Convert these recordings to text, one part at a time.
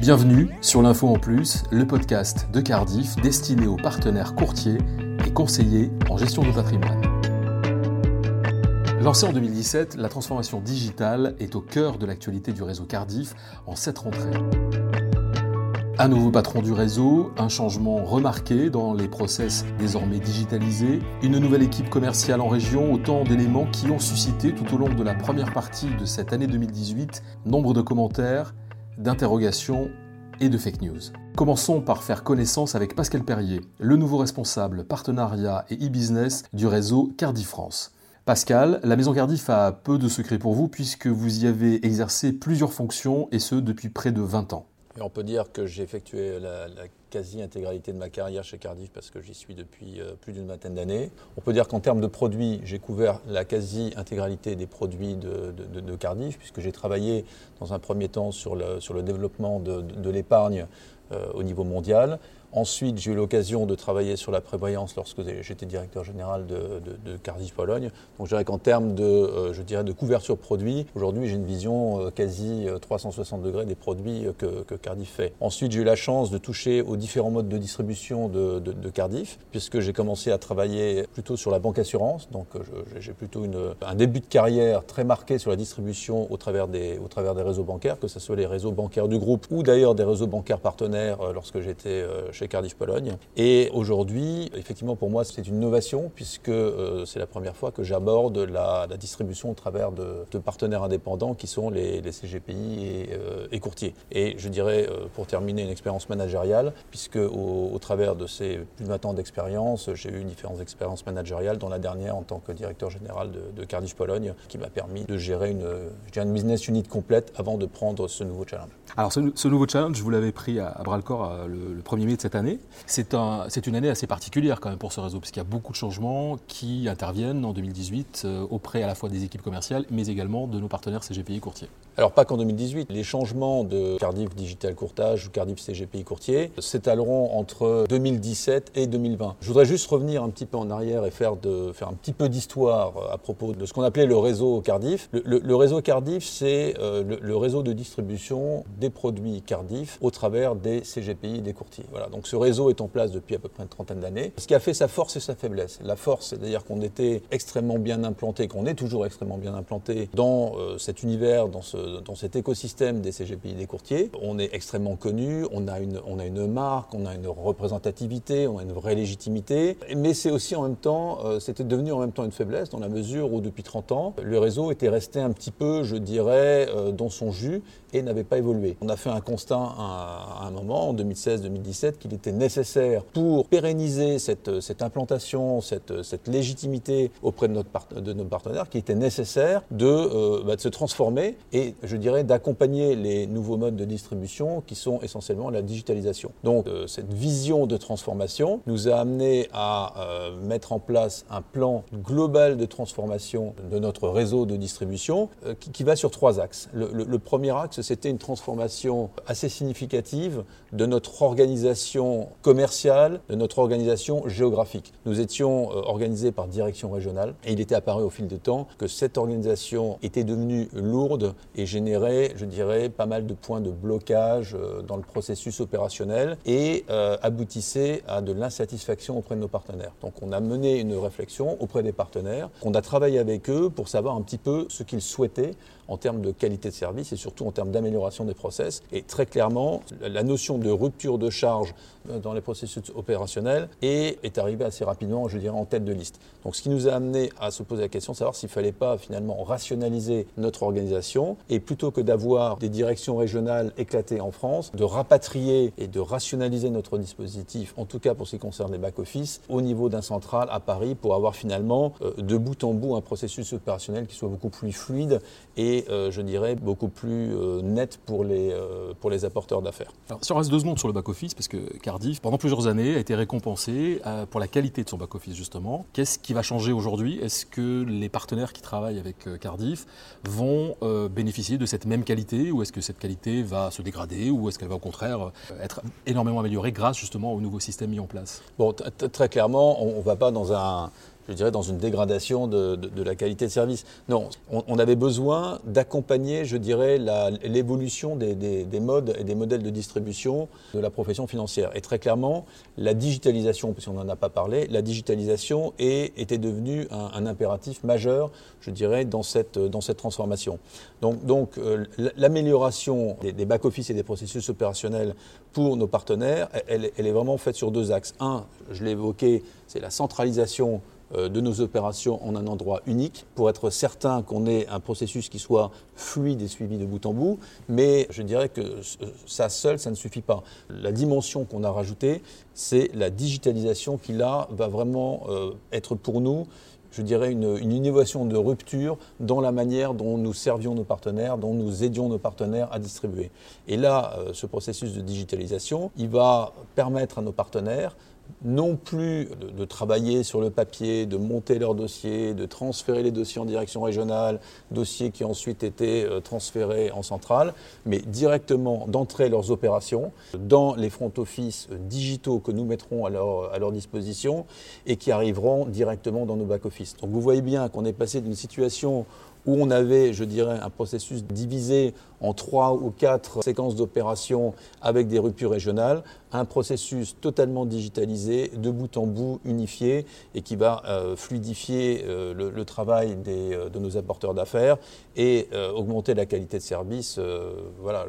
Bienvenue sur l'Info en Plus, le podcast de Cardiff destiné aux partenaires courtiers et conseillers en gestion de patrimoine. Lancée en 2017, la transformation digitale est au cœur de l'actualité du réseau Cardiff en cette rentrée. Un nouveau patron du réseau, un changement remarqué dans les process désormais digitalisés, une nouvelle équipe commerciale en région, autant d'éléments qui ont suscité tout au long de la première partie de cette année 2018 nombre de commentaires, d'interrogations et de fake news. Commençons par faire connaissance avec Pascal Perrier, le nouveau responsable partenariat et e-business du réseau Cardiff France. Pascal, la Maison Cardiff a peu de secrets pour vous puisque vous y avez exercé plusieurs fonctions et ce depuis près de 20 ans on peut dire que j'ai effectué la, quasi-intégralité de ma carrière chez Cardiff parce que j'y suis depuis euh, plus d'une vingtaine d'années. On peut dire qu'en termes de produits, j'ai couvert la quasi-intégralité des produits de, Cardiff puisque j'ai travaillé dans un premier temps sur le, développement de, l'épargne euh, au niveau mondial. Ensuite, j'ai eu l'occasion de travailler sur la prévoyance lorsque j'étais directeur général de, Cardiff Pologne. Donc, je dirais qu'en termes de, euh, je dirais de couverture aujourd'hui, j'ai une vision euh, quasi 360 euh, degrés des produits que, Cardiff fait. Ensuite, j'ai eu la chance de toucher aux différents modes de distribution de, Cardiff, puisque j'ai commencé à travailler plutôt sur la banque assurance. Donc, j'ai plutôt une, un début de carrière très marqué sur la distribution au travers des, au travers des réseaux bancaires, que ce soit les réseaux bancaires du groupe ou d'ailleurs des réseaux bancaires partenaires lorsque j'étais chez Cardiff Pologne. Et aujourd'hui, effectivement, pour moi, c'est une innovation puisque euh, c'est la première fois que j'aborde la, distribution au travers de, partenaires indépendants qui sont les, CGPI euh, et, courtiers. Et je dirais, euh, pour terminer, une expérience managériale, puisque au, travers de ces plus de 20 ans d'expérience, j'ai eu différentes expériences managériales, dont la dernière en tant que directeur général de, Cardiff Pologne, qui m'a permis de gérer une, business unit complète avant de prendre ce nouveau challenge. Alors ce, nouveau challenge, vous l'avez pris à, bras le corps le, le 1er mai de cette année. C'est un, une année assez particulière quand même pour ce réseau, puisqu'il y a beaucoup de changements qui interviennent en 2018 euh, auprès à la fois des équipes commerciales, mais également de nos partenaires CGPI courtiers. Alors pas qu'en 2018, les changements de Cardiff Digital Courtage ou Cardiff CGPI Courtier s'étaleront entre 2017 et 2020. Je voudrais juste revenir un petit peu en arrière et faire, de, faire un petit peu d'histoire euh, à propos de ce qu'on appelait le réseau Cardiff. Le, réseau Cardiff, c'est euh, le, réseau de distribution des produits Cardiff au travers des CGPI et des courtiers. Voilà, donc ce réseau est en place depuis à peu près une trentaine d'années. Ce qui a fait sa force et sa faiblesse. La force, c'est-à-dire qu'on était extrêmement bien implanté, qu'on est toujours extrêmement bien implanté dans euh, cet univers, dans ce dans cet écosystème des CGPI des courtiers. On est extrêmement connu, on a, une, on a une marque, on a une représentativité, on a une vraie légitimité. Mais c'est aussi en même temps, euh, c'était devenu en même temps une faiblesse dans la mesure où depuis 30 ans, le réseau était resté un petit peu, je dirais, euh, dans son jus et n'avait pas évolué. On a fait un constat à, un moment, en 2016-2017, qu'il était nécessaire pour pérenniser cette, cette implantation, cette, cette, légitimité auprès de, notre de nos partenaires, qu'il était nécessaire de, euh, bah, de se transformer et je dirais d'accompagner les nouveaux modes de distribution qui sont essentiellement la digitalisation. Donc euh, cette vision de transformation nous a amené à euh, mettre en place un plan global de transformation de notre réseau de distribution qui, qui, va sur trois axes. le, le premier axe, c'était une transformation assez significative de notre organisation commerciale, de notre organisation géographique. Nous étions euh, organisés par direction régionale et il était apparu au fil du temps que cette organisation était devenue lourde et générait, je dirais, pas mal de points de blocage euh, dans le processus opérationnel et euh, aboutissait à de l'insatisfaction auprès de nos partenaires. Donc on a mené une réflexion auprès des partenaires, qu'on a travaillé avec eux pour savoir un petit peu ce qu'ils souhaitaient en termes de qualité de service et surtout en termes d'amélioration des process. Et très clairement, la notion de rupture de charge dans les processus opérationnels est, est arrivée assez rapidement, je dirais, en tête de liste. Donc ce qui nous a amené à se poser la question de savoir s'il ne fallait pas finalement rationaliser notre organisation et plutôt que d'avoir des directions régionales éclatées en France, de rapatrier et de rationaliser notre dispositif, en tout cas pour ce qui concerne les back-office, au niveau d'un central à Paris pour avoir finalement euh, de bout en bout un processus opérationnel qui soit beaucoup plus fluide et euh, je dirais, beaucoup plus euh, net pour les, euh, pour les apporteurs d'affaires. Alors, si on reste deux secondes sur le back-office, parce que Cardiff, pendant plusieurs années, a été récompensé pour la qualité de son back-office, justement. Qu'est-ce qui va changer aujourd'hui? Est-ce que les partenaires qui travaillent avec Cardiff vont bénéficier de cette même qualité ou est-ce que cette qualité va se dégrader ou est-ce qu'elle va au contraire être énormément améliorée grâce justement au nouveau système mis en place? Bon, très clairement, on ne va pas dans un je dirais, dans une dégradation de, la qualité de service. Non, on, avait besoin d'accompagner, je dirais, l'évolution des, modes et des modèles de distribution de la profession financière. Et très clairement, la digitalisation, puisqu'on n'en a pas parlé, la digitalisation est, était devenue un, impératif majeur, je dirais, dans cette, dans cette transformation. Donc, donc euh, l'amélioration des, des back-office et des processus opérationnels pour nos partenaires, elle, est vraiment faite sur deux axes. Un, je l'ai évoqué, c'est la centralisation de nos opérations en un endroit unique pour être certain qu'on ait un processus qui soit fluide et suivi de bout en bout. Mais je dirais que ça seul, ça ne suffit pas. La dimension qu'on a rajoutée, c'est la digitalisation qui là va vraiment euh, être pour nous je dirais, une, innovation de rupture dans la manière dont nous servions nos partenaires, dont nous aidions nos partenaires à distribuer. Et là, euh, ce processus de digitalisation, il va permettre à nos partenaires non plus de, travailler sur le papier, de monter leurs dossiers, de transférer les dossiers en direction régionale, dossiers qui ensuite étaient euh, transférés en centrale, mais directement d'entrer leurs opérations dans les front office digitaux que nous mettrons à leur, disposition et qui arriveront directement dans nos back office. Donc vous voyez bien qu'on est passé d'une situation où on avait, je dirais, un processus divisé en trois ou quatre séquences d'opérations avec des ruptures régionales, un processus totalement digitalisé, de bout en bout, unifié, et qui va euh, fluidifier euh, le, travail euh, de nos apporteurs d'affaires et augmenter la qualité de service voilà,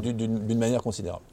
d'une manière considérable.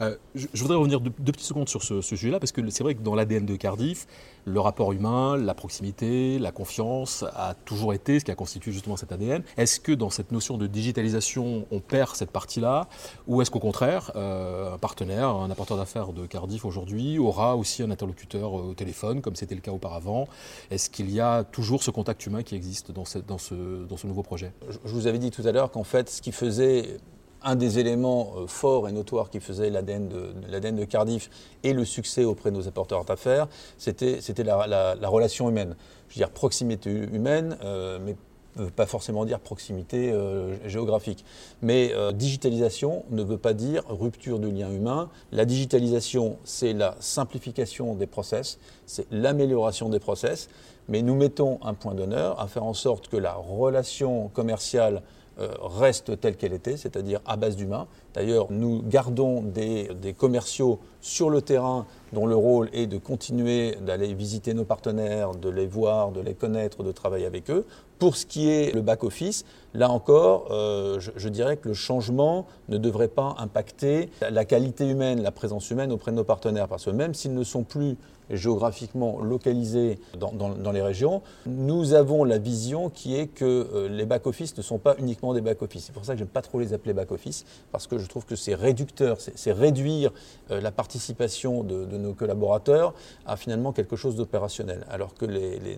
Euh, je, voudrais revenir deux, petites secondes sur ce, sujet-là, parce que c'est vrai que dans l'ADN de Cardiff, le rapport humain, la proximité, la confiance a toujours été ce qui a constitué justement cet ADN. Est-ce que dans cette notion de digitalisation, on perd cette partie-là, ou est-ce qu'au contraire, euh, un partenaire, un apporteur d'affaires de Cardiff aujourd'hui aura aussi un interlocuteur euh, au téléphone, comme c'était le cas auparavant? Est-ce qu'il y a toujours ce contact humain qui existe dans, ce nouveau projet? Je vous avais dit tout à l'heure qu'en fait, ce qui faisait un des éléments euh, forts et notoires qui faisait l'ADN de, de, Cardiff et le succès auprès de nos apporteurs d'affaires, c'était la, la, relation humaine. Je veux dire proximité humaine, euh, mais ne veut pas forcément dire proximité euh, géographique. Mais digitalisation ne veut pas dire rupture du lien humain. La digitalisation, c'est la simplification des process, c'est l'amélioration des process, mais nous mettons un point d'honneur à faire en sorte que la relation commerciale euh, reste telle qu'elle était, c'est-à-dire à base d'humains. D'ailleurs, nous gardons des, commerciaux sur le terrain dont le rôle est de continuer d'aller visiter nos partenaires, de les voir, de les connaître, de travailler avec eux. Pour ce qui est le back-office, là encore, euh, je, dirais que le changement ne devrait pas impacter la qualité humaine, la présence humaine auprès de nos partenaires, parce que même s'ils ne sont plus géographiquement localisés dans, les régions, nous avons la vision qui est que euh, les back-office ne sont pas uniquement des back-office. C'est pour ça que je n'aime pas trop les appeler back-office, parce que je trouve que c'est réducteur, c'est réduire euh, la participation de, nos collaborateurs à finalement quelque chose d'opérationnel. Alors que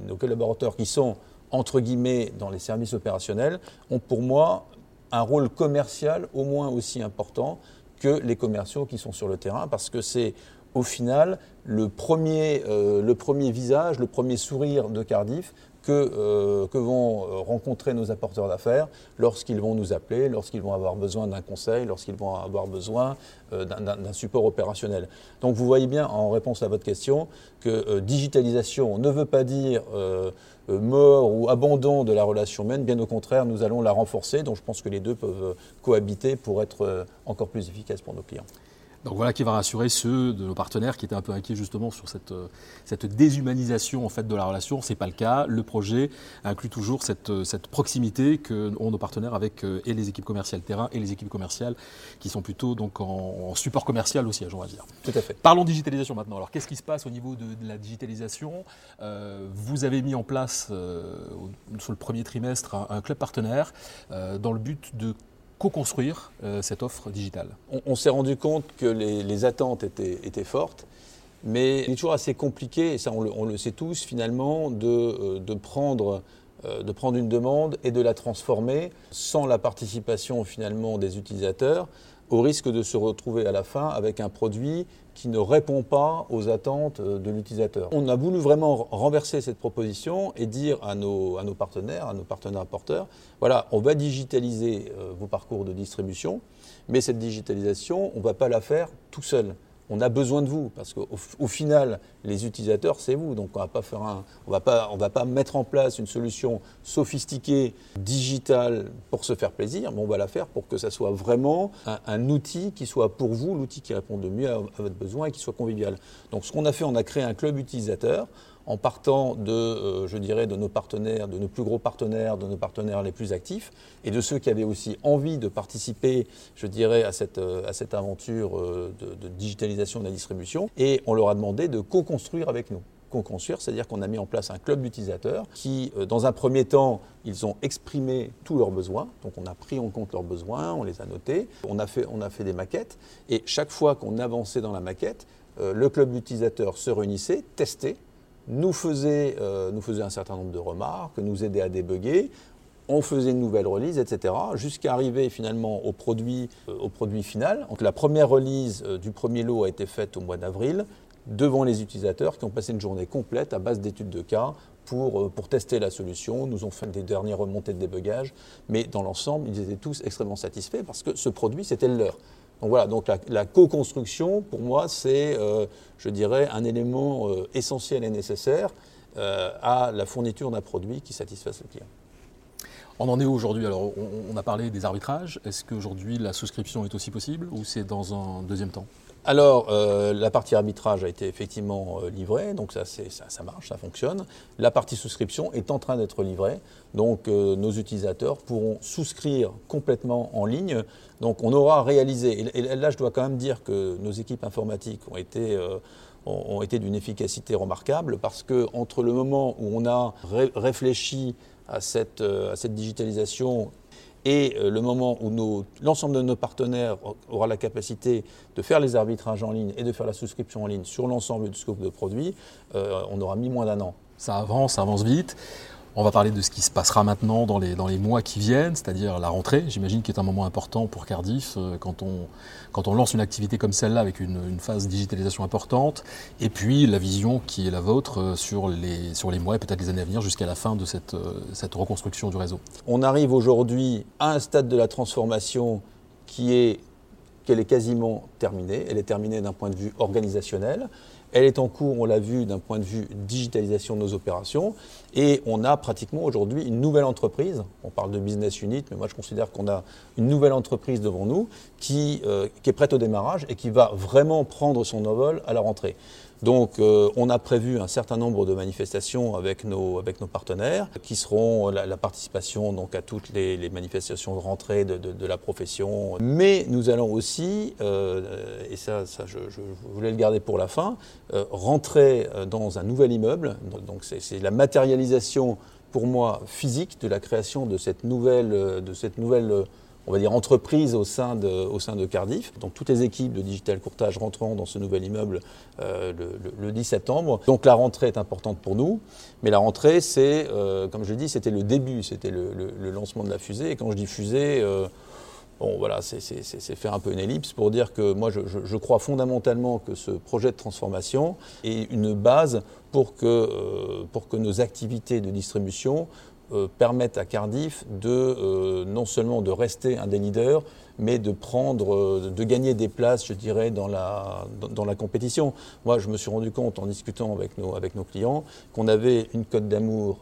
nos collaborateurs qui sont, entre guillemets, dans les services opérationnels, ont pour moi un rôle commercial au moins aussi important que les commerciaux qui sont sur le terrain, parce que c'est au final le premier, euh, visage, le premier sourire de Cardiff que, euh, que vont euh, rencontrer nos apporteurs d'affaires lorsqu'ils vont nous appeler, lorsqu'ils vont avoir besoin d'un conseil, lorsqu'ils vont avoir besoin d'un support opérationnel. Donc vous voyez bien en réponse à votre question que digitalisation ne veut pas dire mort ou abandon de la relation humaine, bien au contraire, nous allons la renforcer, donc je pense que les deux peuvent cohabiter pour être encore plus efficaces pour nos clients. Donc voilà qui va rassurer ceux de nos partenaires qui étaient un peu inquiets justement sur cette, euh, cette déshumanisation en fait de la relation. Ce n'est pas le cas. Le projet inclut toujours cette, euh, cette proximité que ont nos partenaires avec euh, et les équipes commerciales terrain et les équipes commerciales qui sont plutôt donc en, support commercial au siège, on va dire. Tout à fait. Parlons digitalisation maintenant. Alors qu'est-ce qui se passe au niveau de, la digitalisation? Vous avez mis en place sur le premier trimestre un, club partenaire dans le but de co-construire euh, cette offre digitale. On, s'est rendu compte que les, attentes étaient, fortes, mais il est toujours assez compliqué, et ça on le, sait tous finalement, de, euh, prendre euh, de prendre une demande et de la transformer sans la participation finalement des utilisateurs au risque de se retrouver à la fin avec un produit qui ne répond pas aux attentes euh, de l'utilisateur. On a voulu vraiment renverser cette proposition et dire à nos, partenaires, à nos partenaires porteurs, voilà, on va digitaliser euh, vos parcours de distribution, mais cette digitalisation, on ne va pas la faire tout seul. On a besoin de vous parce qu'au final, les utilisateurs, c'est vous. Donc on va pas un, on va pas, va pas mettre en place une solution sophistiquée, digitale pour se faire plaisir, mais on va la faire pour que ça soit vraiment un, outil qui soit pour vous, l'outil qui répond de mieux à, à votre besoin et qui soit convivial. Donc ce qu'on a fait, on a créé un club utilisateur en partant de, euh, je dirais, de nos partenaires, de nos plus gros partenaires, de nos partenaires les plus actifs, et de ceux qui avaient aussi envie de participer, je dirais, à cette, euh, aventure euh, de, digitalisation de la distribution. Et on leur a demandé de co-construire avec nous co-construire, c'est-à-dire qu'on a mis en place un club d'utilisateurs qui, dans un premier temps, ils ont exprimé tous leurs besoins. Donc on a pris en compte leurs besoins, on les a notés, on a fait, on a fait des maquettes. Et chaque fois qu'on avançait dans la maquette, le club d'utilisateurs se réunissait, testait nous faisait, euh, nous un certain nombre de remarques, nous aidait à débugger, on faisait une nouvelle release, etc., jusqu'à arriver finalement au produit, euh, au produit final. La première release euh, du premier lot a été faite au mois d'avril devant les utilisateurs qui ont passé une journée complète à base d'études de cas pour, pour tester la solution. Nous ont fait des dernières remontées de débugage, mais dans l'ensemble, ils étaient tous extrêmement satisfaits parce que ce produit, c'était le leur. Donc voilà, donc la, co-construction, pour moi, c'est, euh, je dirais, un élément euh, essentiel et nécessaire euh, à la fourniture d'un produit qui satisfasse le client. On en est où aujourd'hui? Alors, on, a parlé des arbitrages. Est-ce qu'aujourd'hui la souscription est aussi possible ou c'est dans un deuxième temps? Alors, la partie arbitrage a été effectivement livrée, donc ça, ça, marche, ça fonctionne. La partie souscription est en train d'être livrée, donc nos utilisateurs pourront souscrire complètement en ligne donc on aura réalisé, et là je dois quand même dire que nos équipes informatiques ont été, euh, d'une efficacité remarquable parce que entre le moment où on a réfléchi à euh, à cette digitalisation et euh, le moment où l'ensemble de nos partenaires aura la capacité de faire les arbitrages en ligne et de faire la souscription en ligne sur l'ensemble du scope de produits, on aura mis moins d'un an. Ça avance, ça avance vite. On va parler de ce qui se passera maintenant dans les, dans les mois qui viennent, c'est-à-dire la rentrée, j'imagine, qui est un moment important pour Cardiff euh, quand, on, quand on lance une activité comme celle-là avec une, une, phase digitalisation importante, et puis la vision qui est la vôtre euh, sur les, sur les mois et peut-être les années à venir jusqu'à la fin de cette, euh, cette reconstruction du réseau. On arrive aujourd'hui à un stade de la transformation qui est qu'elle est quasiment terminée. Elle est terminée d'un point de vue organisationnel. Elle est en cours, on l'a vu, d'un point de vue digitalisation de nos opérations. Et on a pratiquement aujourd'hui une nouvelle entreprise. On parle de business unit, mais moi je considère qu'on a une nouvelle entreprise devant nous qui, euh, est prête au démarrage et qui va vraiment prendre son envol à la rentrée. Donc euh, on a prévu un certain nombre de manifestations avec nos, partenaires qui seront la, participation donc, à toutes les, manifestations de rentrée de, la profession. Mais nous allons aussi, euh, et ça, je, voulais le garder pour la fin, euh, rentrer dans un nouvel immeuble. Donc c'est la matérialisation pour moi physique de la création de cette nouvelle, de cette nouvelle on va dire, entreprise au sein, de, au sein de Cardiff. Donc toutes les équipes de Digital Courtage rentreront dans ce nouvel immeuble euh, le, 10 septembre. Donc la rentrée est importante pour nous, mais la rentrée, c'est, euh, comme je l'ai dit, c'était le début, c'était le, lancement de la fusée. Et quand je dis fusée, euh, bon voilà, c'est faire un peu une ellipse pour dire que moi, je, crois fondamentalement que ce projet de transformation est une base pour que, pour que nos activités de distribution euh, permettent à Cardiff de euh, non seulement de rester un des leaders, mais de prendre, euh, de gagner des places, je dirais, dans la, dans, la compétition. Moi, je me suis rendu compte en discutant avec nos, avec nos clients qu'on avait une cote d'amour,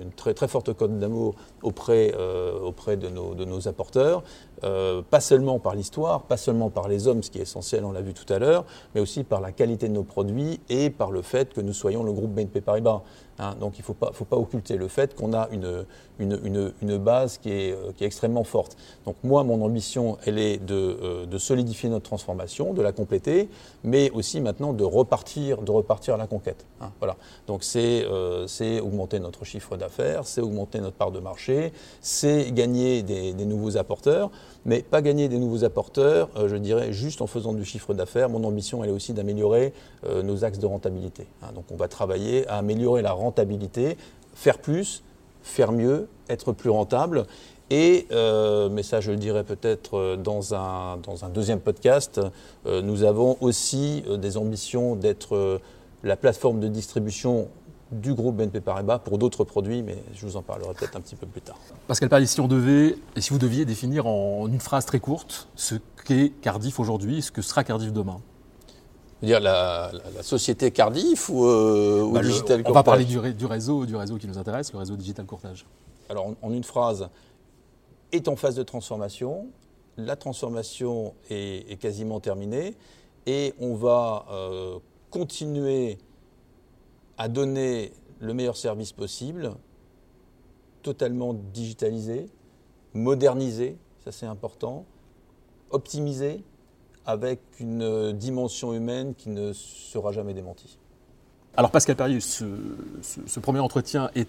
une très, très forte cote d'amour auprès, auprès de, nos, de nos apporteurs, pas seulement par l'histoire, pas seulement par les hommes, ce qui est essentiel, on l'a vu tout à l'heure, mais aussi par la qualité de nos produits et par le fait que nous soyons le groupe BNP Paribas. Hein, donc il ne faut pas, faut pas occulter le fait qu'on a une, une, une, base qui est, euh, qui est, extrêmement forte. Donc moi, mon ambition, elle est de, euh, de, solidifier notre transformation, de la compléter, mais aussi maintenant de repartir, de repartir à la conquête. Hein, voilà. Donc c'est euh, augmenter notre chiffre d'affaires, c'est augmenter notre part de marché, c'est gagner des, nouveaux apporteurs, mais pas gagner des nouveaux apporteurs, je dirais, juste en faisant du chiffre d'affaires. Mon ambition, elle est aussi d'améliorer nos axes de rentabilité. Hein. donc on va travailler à améliorer la rentabilité, faire plus, faire mieux, être plus rentable. Et, euh, mais ça je le dirai peut-être euh, dans un, dans un deuxième podcast, euh, nous avons aussi des ambitions d'être la plateforme de distribution du groupe BNP Paribas pour d'autres produits, mais je vous en parlerai peut-être un petit peu plus tard. Pascal Paris, si on devait, et si vous deviez définir en une phrase très courte ce qu'est Cardiff aujourd'hui et ce que sera Cardiff demain? Dire la, société Cardiff ou, euh, bah, Digital On va parler du, réseau, du réseau qui nous intéresse, le réseau Digital Courtage. Alors, en, une phrase, est en phase de transformation. La transformation est, quasiment terminée et on va euh, continuer à donner le meilleur service possible, totalement digitalisé, modernisé, ça c'est important, optimisé, avec une dimension humaine qui ne sera jamais démentie. Alors Pascal Perrier, ce, premier entretien est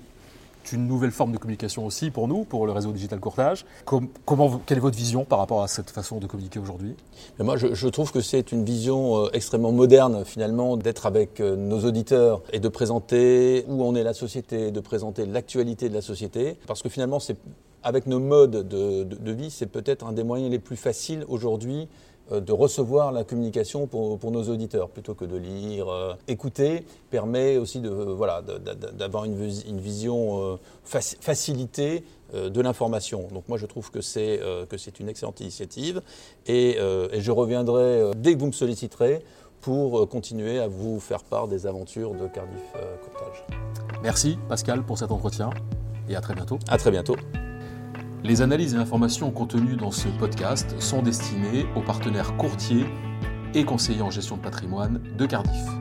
une nouvelle forme de communication aussi pour nous, pour le réseau Digital Courtage. comment, quelle est votre vision par rapport à cette façon de communiquer aujourd'hui? Moi, je, trouve que c'est une vision euh, extrêmement moderne, finalement, d'être avec euh, nos auditeurs et de présenter où en est la société, de présenter l'actualité de la société. Parce que finalement, c'est avec nos modes de vie, c'est peut-être un des moyens les plus faciles aujourd'hui de recevoir la communication pour, nos auditeurs plutôt que de lire. Euh, écouter permet aussi de, voilà, d'avoir une, une, vision euh, facilitée de l'information. Donc moi je trouve que c'est, que c'est une excellente initiative et, et, je reviendrai dès que vous me solliciterez pour continuer à vous faire part des aventures de Cardiff Courtage. Merci Pascal pour cet entretien et à très bientôt. À très bientôt. Les analyses et informations contenues dans ce podcast sont destinées aux partenaires courtiers et conseillers en gestion de patrimoine de Cardiff.